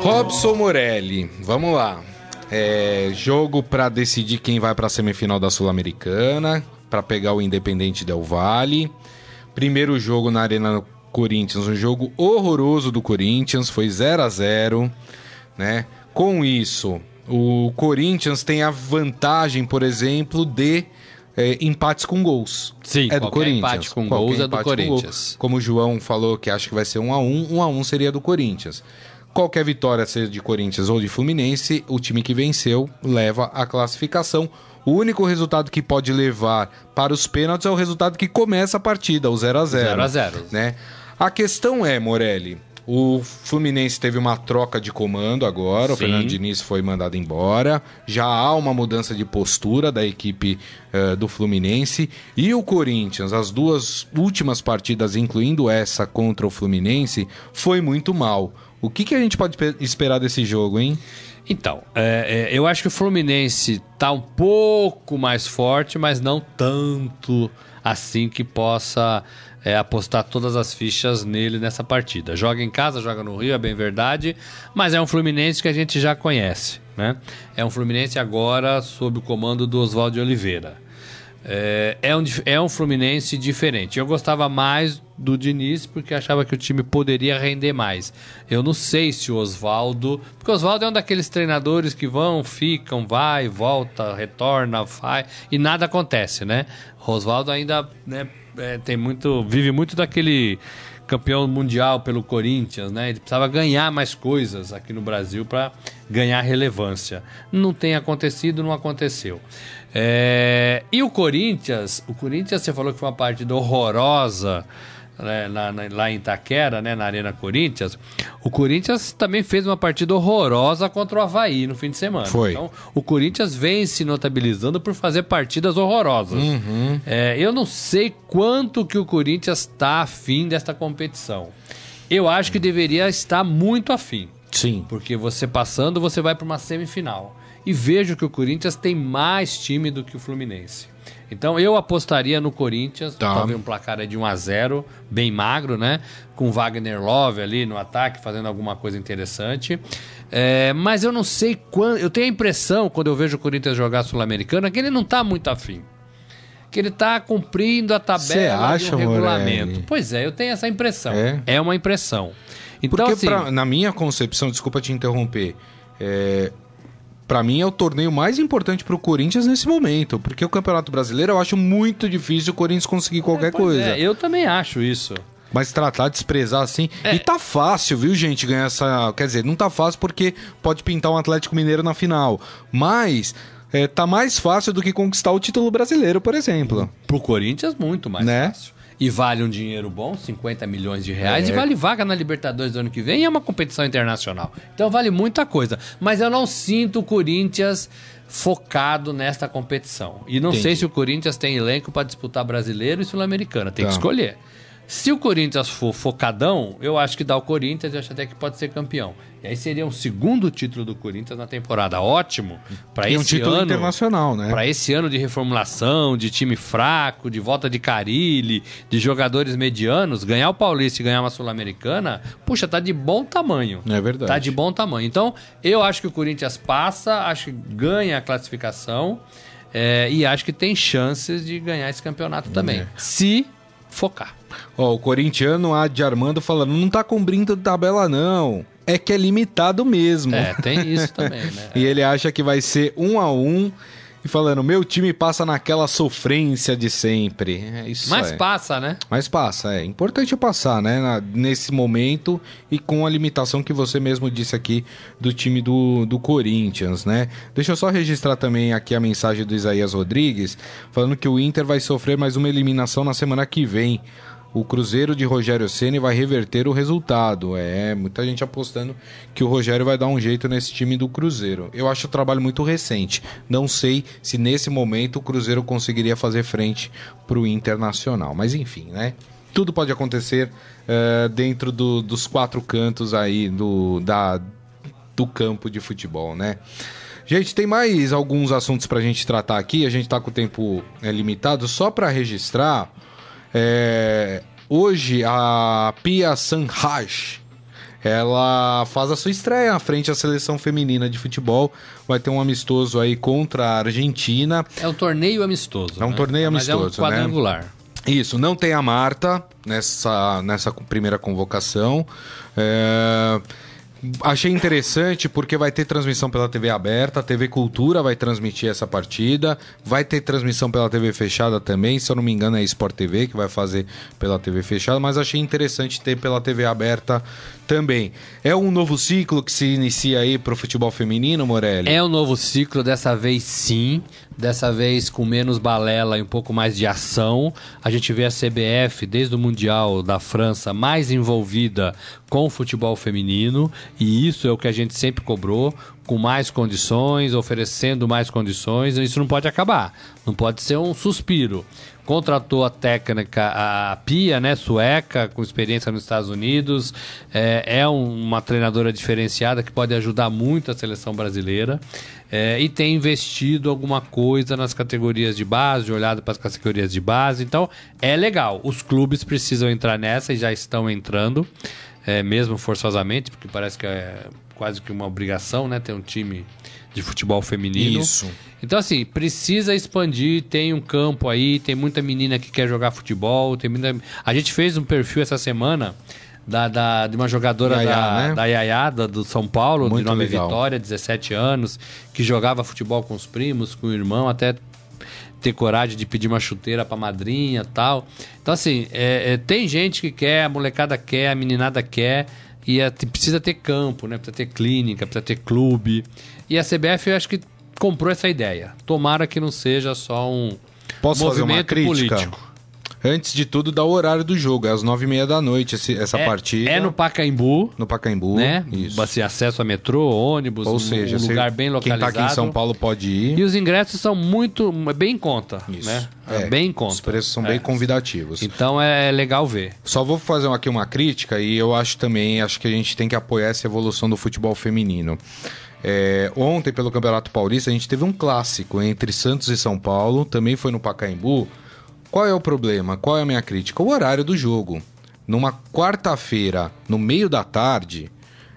Robson Morelli, vamos lá. É, jogo para decidir quem vai para a semifinal da Sul-Americana, para pegar o Independente Del Valle. Primeiro jogo na Arena Corinthians, um jogo horroroso do Corinthians, foi 0 a 0 né? Com isso, o Corinthians tem a vantagem, por exemplo, de é, empates com gols. Sim, é do Corinthians. empate com Qualquer gols é do gol. Corinthians. Como o João falou que acha que vai ser 1 a 1, 1 a 1 seria do Corinthians. Qualquer vitória, seja de Corinthians ou de Fluminense, o time que venceu leva a classificação. O único resultado que pode levar para os pênaltis é o resultado que começa a partida, o 0 a 0 0 a 0. né? A questão é, Morelli, o Fluminense teve uma troca de comando agora, o Sim. Fernando Diniz foi mandado embora, já há uma mudança de postura da equipe eh, do Fluminense e o Corinthians, as duas últimas partidas, incluindo essa contra o Fluminense, foi muito mal. O que, que a gente pode pe- esperar desse jogo, hein? Então, é, é, eu acho que o Fluminense tá um pouco mais forte, mas não tanto assim que possa é, apostar todas as fichas nele nessa partida. Joga em casa, joga no Rio, é bem verdade, mas é um Fluminense que a gente já conhece, né? É um Fluminense agora sob o comando do Oswaldo Oliveira. É, é, um, é um Fluminense diferente. Eu gostava mais do Diniz porque achava que o time poderia render mais. Eu não sei se o Oswaldo. Porque o Oswaldo é um daqueles treinadores que vão, ficam, vai, volta, retorna, vai e nada acontece, né? O Oswaldo ainda né, é, tem muito. vive muito daquele campeão mundial pelo Corinthians, né? Ele precisava ganhar mais coisas aqui no Brasil para ganhar relevância. Não tem acontecido, não aconteceu. É, E o Corinthians, o Corinthians você falou que foi uma partida horrorosa né, na, na, lá em Itaquera, né, na Arena Corinthians, o Corinthians também fez uma partida horrorosa contra o Havaí no fim de semana. Foi. Então, o Corinthians vem se notabilizando por fazer partidas horrorosas. Uhum. É, eu não sei quanto que o Corinthians está afim desta competição. Eu acho que deveria estar muito afim. Sim. Porque você passando, você vai para uma semifinal. E vejo que o Corinthians tem mais time do que o Fluminense. Então eu apostaria no Corinthians, Tá. talvez um placar de 1 a 0 bem magro, né? Com Wagner Love ali no ataque, fazendo alguma coisa interessante. É, mas eu não sei quando. Eu tenho a impressão, quando eu vejo o Corinthians jogar Sul-Americana, que ele não tá muito afim. Que ele tá cumprindo a tabela acha, um regulamento. Morelli? Pois é, eu tenho essa impressão. É? É, uma impressão. Então, Porque assim, pra- na minha concepção, desculpa te interromper, é, para mim é o torneio mais importante pro Corinthians nesse momento, porque o Campeonato Brasileiro eu acho muito difícil o Corinthians conseguir qualquer pois coisa. é, eu também acho isso. Mas tratar de desprezar assim. É. E tá fácil, viu, gente, ganhar essa. Quer dizer, não tá fácil porque pode pintar um Atlético Mineiro na final. Mas é, tá mais fácil do que conquistar o título brasileiro, por exemplo. Pro Corinthians, muito mais Né? fácil. E vale um dinheiro bom, 50 milhões de reais, É. e vale vaga na Libertadores do ano que vem, e é uma competição internacional. Então vale muita coisa. Mas eu não sinto o Corinthians focado nesta competição. E não Entendi. sei se o Corinthians tem elenco para disputar brasileiro e sul-americana. Tem Tá. que escolher. Se o Corinthians for focadão, eu acho que dá o Corinthians e acho até que pode ser campeão. E aí seria um segundo título do Corinthians na temporada. Ótimo. Para esse um título ano, internacional, né? para esse ano de reformulação, de time fraco, de volta de Carilli, de jogadores medianos, ganhar o Paulista e ganhar uma Sul-Americana, puxa, tá de bom tamanho. É verdade. Tá de bom tamanho. Então, eu acho que o Corinthians passa, acho que ganha a classificação é, e acho que tem chances de ganhar esse campeonato também. É. Se focar. Ó, o corintiano Adi Armando falando, não tá cumprindo tabela, não. É que é limitado mesmo. É, tem isso também, né? E ele acha que vai ser um a um. E falando, meu time passa naquela sofrência de sempre. É isso Mas é. passa, né? Mas passa, é importante passar, né? na- nesse momento e com a limitação que você mesmo disse aqui do time do, do Corinthians, né? Deixa eu só registrar também aqui a mensagem do Isaías Rodrigues, falando que o Inter vai sofrer mais uma eliminação na semana que vem. O Cruzeiro de Rogério Ceni vai reverter o resultado. É, muita gente apostando que o Rogério vai dar um jeito nesse time do Cruzeiro. Eu acho o trabalho muito recente. Não sei se nesse momento o Cruzeiro conseguiria fazer frente para o Internacional. Mas enfim, né? Tudo pode acontecer eh, dentro do- dos quatro cantos aí do, da, do campo de futebol, né? Gente, tem mais alguns assuntos pra gente tratar aqui. A gente tá com o tempo é, limitado. Só pra registrar, é, hoje a Pia Sanhaj ela faz a sua estreia à frente à seleção feminina de futebol. Vai ter um amistoso aí contra a Argentina. É um torneio amistoso. É um né? torneio Mas amistoso, é um né? quadrangular. Isso, não tem a Marta nessa, nessa primeira convocação. É, Achei interessante porque vai ter transmissão pela TV aberta, a TV Cultura vai transmitir essa partida, vai ter transmissão pela TV fechada também, se eu não me engano é Sport TV que vai fazer pela TV fechada, mas achei interessante ter pela TV aberta também. É um novo ciclo que se inicia aí pro futebol feminino, Morelli? É um novo ciclo, dessa vez sim. Dessa vez com menos balela e um pouco mais de ação. A gente vê a CBF, desde o Mundial da França, mais envolvida com o futebol feminino. E isso é o que a gente sempre cobrou, com mais condições, oferecendo mais condições. Isso não pode acabar. Não pode ser um suspiro. Contratou a técnica, a Pia, né, sueca, com experiência nos Estados Unidos. É, é um- uma treinadora diferenciada que pode ajudar muito a seleção brasileira. É, e tem investido alguma coisa nas categorias de base, olhado para as categorias de base. Então, é legal. Os clubes precisam entrar nessa e já estão entrando, é, mesmo forçosamente, porque parece que é quase que uma obrigação, né, ter um time de futebol feminino. Isso. Então, assim, precisa expandir. Tem um campo aí, tem muita menina que quer jogar futebol. Tem muita... A gente fez um perfil essa semana da, da- de uma jogadora Yaya, da, né? da Yaya, da- do São Paulo, Muito de nome legal. Vitória, 17 anos, que jogava futebol com os primos, com o irmão, até ter coragem de pedir uma chuteira pra madrinha tal. Então, assim, é- é, tem gente que quer, a molecada quer, a meninada quer, e é- te- precisa ter campo, né? Precisa ter clínica, precisa ter clube. E a CBF, eu acho que comprou essa ideia. Tomara que não seja só um Posso fazer uma movimento crítica? político. Antes de tudo, dá o horário do jogo. É às nove e meia da noite esse- essa é, partida. é no Pacaembu, no Pacaembu. né? Isso. Você acesso a metrô, ônibus, Ou um, seja, um lugar bem quem localizado. tá aqui em São Paulo pode ir. E os ingressos são muito bem em conta, Isso. né? É, bem em conta. Os preços são É. bem convidativos. Então é legal ver. Só vou fazer aqui uma crítica e eu acho também, acho que a gente tem que apoiar essa evolução do futebol feminino. É, ontem, pelo Campeonato Paulista, a gente teve um clássico entre Santos e São Paulo, também foi no Pacaembu. Qual é o problema? Qual é a minha crítica? O horário do jogo. Numa quarta-feira, no meio da tarde,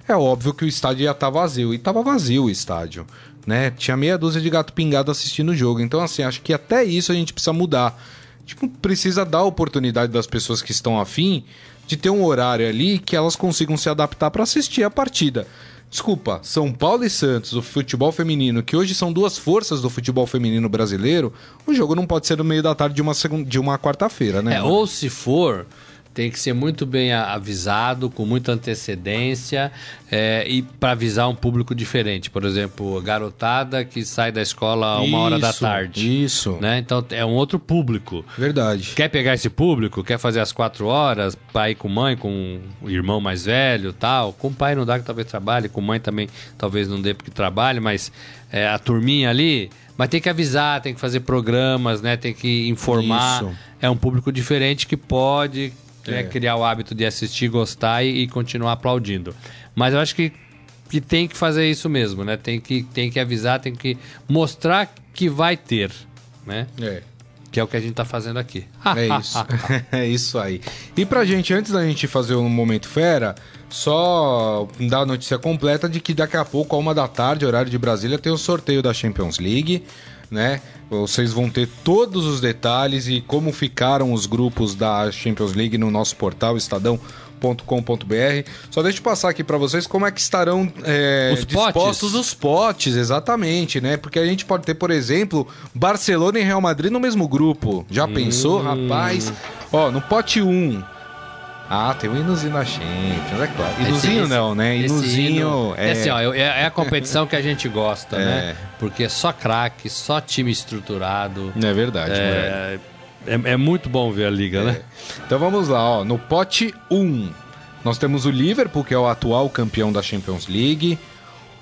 é óbvio que o estádio ia estar vazio. E estava vazio o estádio. Né? Tinha meia dúzia de gato pingado assistindo o jogo. Então, assim, acho que até isso a gente precisa mudar. Tipo, precisa dar a oportunidade das pessoas que estão afim de ter um horário ali que elas consigam se adaptar para assistir a partida. Desculpa, São Paulo e Santos, o futebol feminino, que hoje são duas forças do futebol feminino brasileiro, o jogo não pode ser no meio da tarde de uma, segun- de uma quarta-feira, né? É, ou se for, tem que ser muito bem avisado, com muita antecedência, é, e para avisar um público diferente. Por exemplo, garotada que sai da escola uma hora da Isso, tarde. Isso, Né? Então é um outro público. verdade. Quer pegar esse público? Quer fazer as quatro horas para ir com mãe, com o irmão mais velho tal? Com o pai não dá que talvez trabalhe, com mãe também talvez não dê porque trabalhe, mas é, a turminha ali. Mas tem que avisar, tem que fazer programas, né? Tem que informar. Isso. É um público diferente que pode né, É. criar o hábito de assistir, gostar e, e continuar aplaudindo. Mas eu acho que, que tem que fazer isso mesmo, né? Tem que, tem que avisar, tem que mostrar que vai ter, né? É. Que é o que a gente tá fazendo aqui. É isso. é isso aí. E pra gente, antes da gente fazer um Momento Fera, só dar a notícia completa de que daqui a pouco, a uma da tarde, horário de Brasília, tem o sorteio da Champions League, né? Vocês vão ter todos os detalhes e como ficaram os grupos da Champions League no nosso portal estadão.com.br. Só deixa eu passar aqui pra vocês como é que estarão é, Os potes. dispostos os potes, exatamente, né? Porque a gente pode ter, por exemplo, Barcelona e Real Madrid no mesmo grupo. Já pensou, rapaz? Ó, no pote 1. Ah, tem um hinozinho na Champions, é claro. Hinozinho Esse- não, né? Hinozinho hino- é... É assim, ó, é, é a competição que a gente gosta, É. né? Porque é só craque, só time estruturado. É verdade, moleque. É, é, é muito bom ver a liga, né? Então vamos lá, ó. No pote 1, nós temos o Liverpool, que é o atual campeão da Champions League.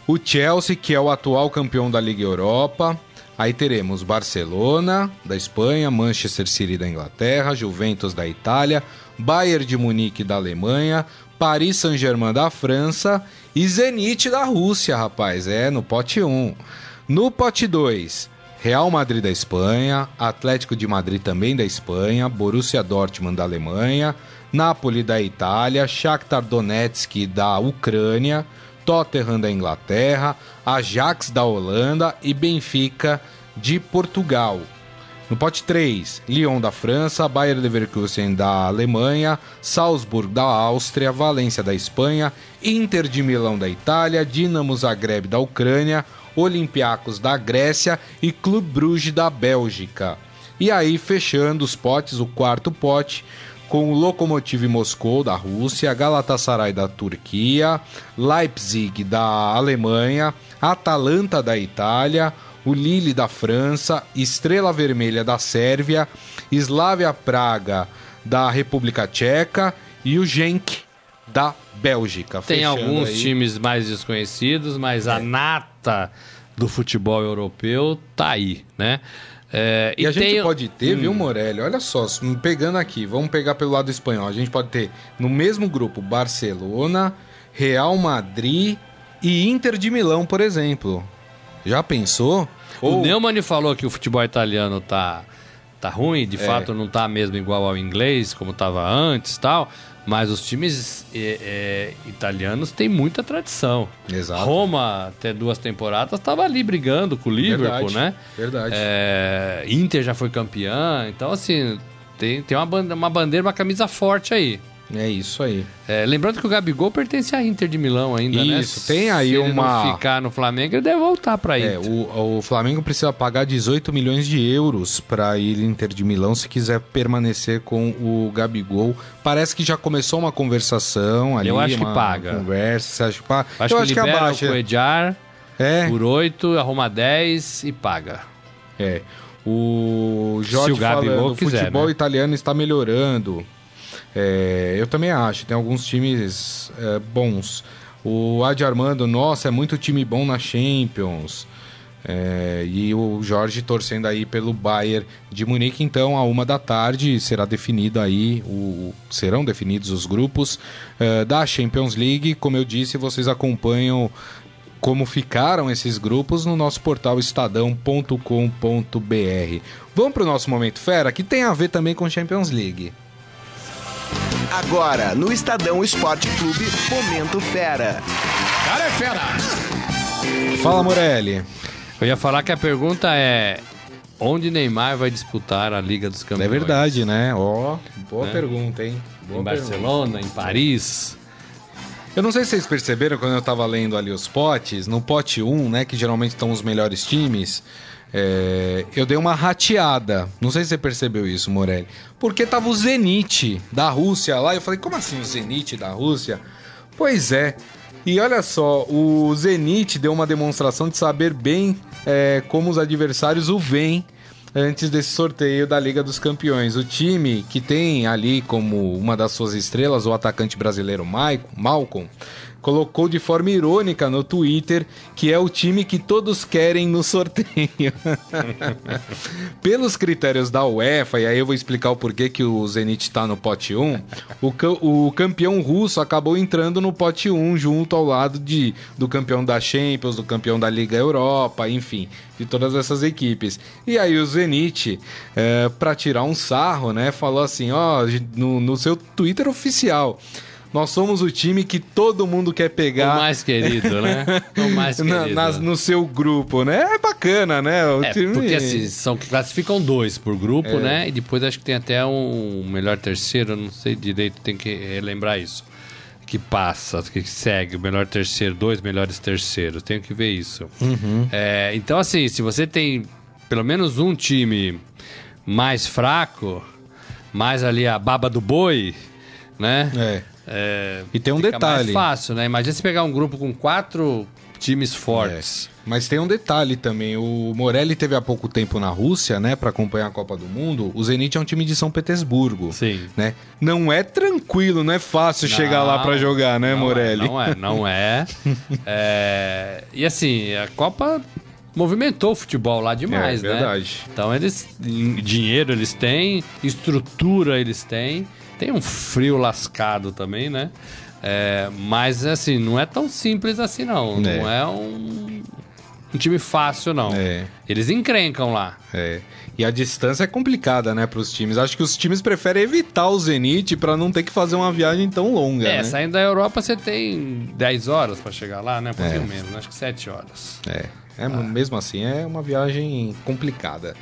O Chelsea, que é o atual campeão da Liga Europa. Aí teremos Barcelona, da Espanha, Manchester City da Inglaterra, Juventus da Itália, Bayern de Munique da Alemanha, Paris Saint-Germain da França e Zenit da Rússia, rapaz. É, no pote 1. No pote 2, Real Madrid da Espanha, Atlético de Madrid também da Espanha, Borussia Dortmund da Alemanha, Napoli da Itália, Shakhtar Donetsk da Ucrânia, Tottenham da Inglaterra, Ajax da Holanda e Benfica de Portugal. No pote 3, Lyon da França, Bayer Leverkusen da Alemanha, Salzburg da Áustria, Valência da Espanha, Inter de Milão da Itália, Dinamo Zagreb da Ucrânia, Olympiacos da Grécia e Clube Bruges da Bélgica. E aí, fechando os potes, o quarto pote, com o Lokomotiv Moscou da Rússia, Galatasaray da Turquia, Leipzig da Alemanha, Atalanta da Itália, o Lille da França, Estrela Vermelha da Sérvia, Slavia Praga da República Tcheca e o Genk da Bélgica. Tem alguns aí. times mais desconhecidos, mas a nata do futebol europeu tá aí, né? É, E, a gente tem- pode ter, Hum. viu, Morelli? Olha só, pegando aqui, vamos pegar pelo lado espanhol. A gente pode ter no mesmo grupo Barcelona, Real Madrid e Inter de Milão, por exemplo. Já pensou? O Ou- Neumann falou que o futebol italiano tá, tá ruim, de É. fato não tá mesmo igual ao inglês, como tava antes tal, mas os times é, é, italianos têm muita tradição. Exato. Roma, até duas temporadas, estava ali brigando com o Liverpool, Verdade, né? Verdade. É, Inter já foi campeã, então assim, tem, tem uma, uma bandeira, uma camisa forte aí. É isso aí. É, lembrando que o Gabigol pertence à Inter de Milão ainda, né? Isso, tem aí Se ele uma- não ficar no Flamengo, ele deve voltar pra É, Inter. o, o Flamengo precisa pagar 18 milhões de euros para ir Inter de Milão se quiser permanecer com o Gabigol. Parece que já começou uma conversação ali. Eu acho que paga. Conversa, você acha que paga? Acho Eu que acho que abaixa. o Coedjar É, por 8, arruma 10 e paga. é. O Jorge o Gabigol falando, o quiser, futebol né? italiano está melhorando. É, eu também acho, tem alguns times é, bons. O Adi Armando, nossa, é muito time bom na Champions. É, e o Jorge torcendo aí pelo Bayern de Munique. Então, a uma da tarde será definido aí, o, serão definidos os grupos é, da Champions League. Como eu disse, vocês acompanham como ficaram esses grupos no nosso portal estadão.com.br. Vamos para o nosso momento fera, que tem a ver também com Champions League. Agora, no Estadão Esporte Clube, Momento Fera. Cara é fera! Fala, Morelli. Eu ia falar que a pergunta é: onde Neymar vai disputar a Liga dos Campeões? É verdade, né? Ó, boa Né? pergunta, hein? Boa Em pergunta. Barcelona, em Paris. Eu não sei se vocês perceberam quando eu tava lendo ali os potes, no pote 1, né, que geralmente estão os melhores times, é, eu dei uma rateada. Não sei se você percebeu isso, Morelli. Porque tava o Zenit da Rússia lá. Eu falei, como assim o Zenit da Rússia? Pois é. E olha só, o Zenit deu uma demonstração de saber bem é, como os adversários o veem antes desse sorteio da Liga dos Campeões. O time que tem ali como uma das suas estrelas o atacante brasileiro Maicon, Malcolm colocou de forma irônica no Twitter que é o time que todos querem no sorteio. Pelos critérios da UEFA, e aí eu vou explicar o porquê que o Zenit está no pote 1, o, ca- o campeão russo acabou entrando no pote 1 junto ao lado de, do campeão da Champions, do campeão da Liga Europa, enfim, de todas essas equipes. E aí o Zenit, é, para tirar um sarro, né, falou assim, ó, no, no seu Twitter oficial, nós somos o time que todo mundo quer O pegar mais querido, né? O mais na- querido. nas- no seu grupo, né? É bacana, né? O É, porque assim, são, classificam dois por grupo, É. né? E depois acho que tem até um melhor terceiro, não sei direito, tem que relembrar isso. Que passa, que segue, o melhor terceiro, dois melhores terceiros, tenho que ver isso. Uhum. É, então, assim, se você tem pelo menos um time mais fraco, mais ali a baba do boi, né? É. É, E tem um detalhe. mais fácil, né? Imagina se pegar um grupo com quatro times fortes. Mas tem um detalhe também. O Morelli teve há pouco tempo na Rússia, né, para acompanhar a Copa do Mundo. O Zenit é um time de São Petersburgo. Sim. Né? Não é tranquilo, não é fácil chegar lá para jogar, né, não Morelli? É, não é, não é. É, E assim, a Copa movimentou o futebol lá demais, É, né? verdade. Então eles. Dinheiro eles têm, estrutura eles têm, tem um frio lascado também, né? É, mas assim, não é tão simples assim, não. É. Não é um, um time fácil, não. É. Eles encrencam lá. É. E a distância é complicada, né, para os times. Acho que os times preferem evitar o Zenit para não ter que fazer uma viagem tão longa, É, né? saindo da Europa você tem 10 horas pra chegar lá, né? Um pouquinho É. menos, acho que 7 horas. É, é mesmo assim, é uma viagem complicada.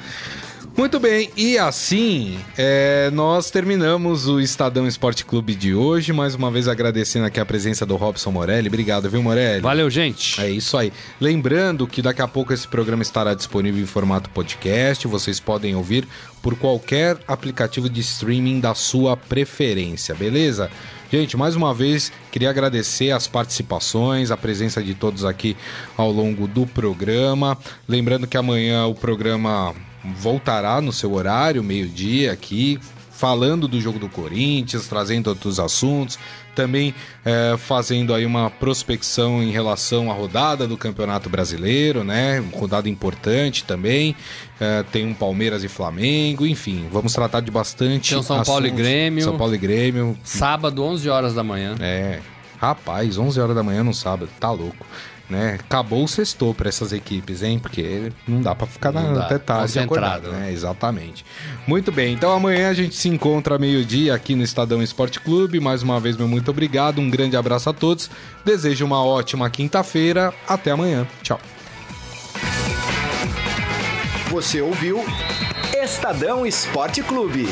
Muito bem, e assim é, nós terminamos o Estadão Esporte Clube de hoje. Mais uma vez agradecendo aqui a presença do Robson Morelli. Obrigado, viu, Morelli? Valeu, gente. É isso aí. Lembrando que daqui a pouco esse programa estará disponível em formato podcast. Vocês podem ouvir por qualquer aplicativo de streaming da sua preferência, beleza? Gente, mais uma vez queria agradecer as participações, a presença de todos aqui ao longo do programa. Lembrando que amanhã o programa voltará no seu horário, meio-dia aqui, falando do jogo do Corinthians, trazendo outros assuntos, também eh, fazendo aí uma prospecção em relação à rodada do Campeonato Brasileiro, né? Rodada importante também. Eh, tem um Palmeiras e Flamengo, enfim, vamos tratar de bastante. Tem um São Paulo e assuntos. Grêmio. São Paulo e Grêmio. Sábado, 11 horas da manhã. É, rapaz, 11 horas da manhã no sábado, tá louco. Né? Acabou o sextou para essas equipes, hein? Porque não dá para ficar Não na, dá. até tarde acordado, né? Exatamente. Muito bem, então amanhã a gente se encontra meio-dia aqui no Estadão Esporte Clube. Mais uma vez, meu muito obrigado, um grande abraço a todos. Desejo uma ótima quinta-feira. Até amanhã. Tchau. Você ouviu Estadão Esporte Clube.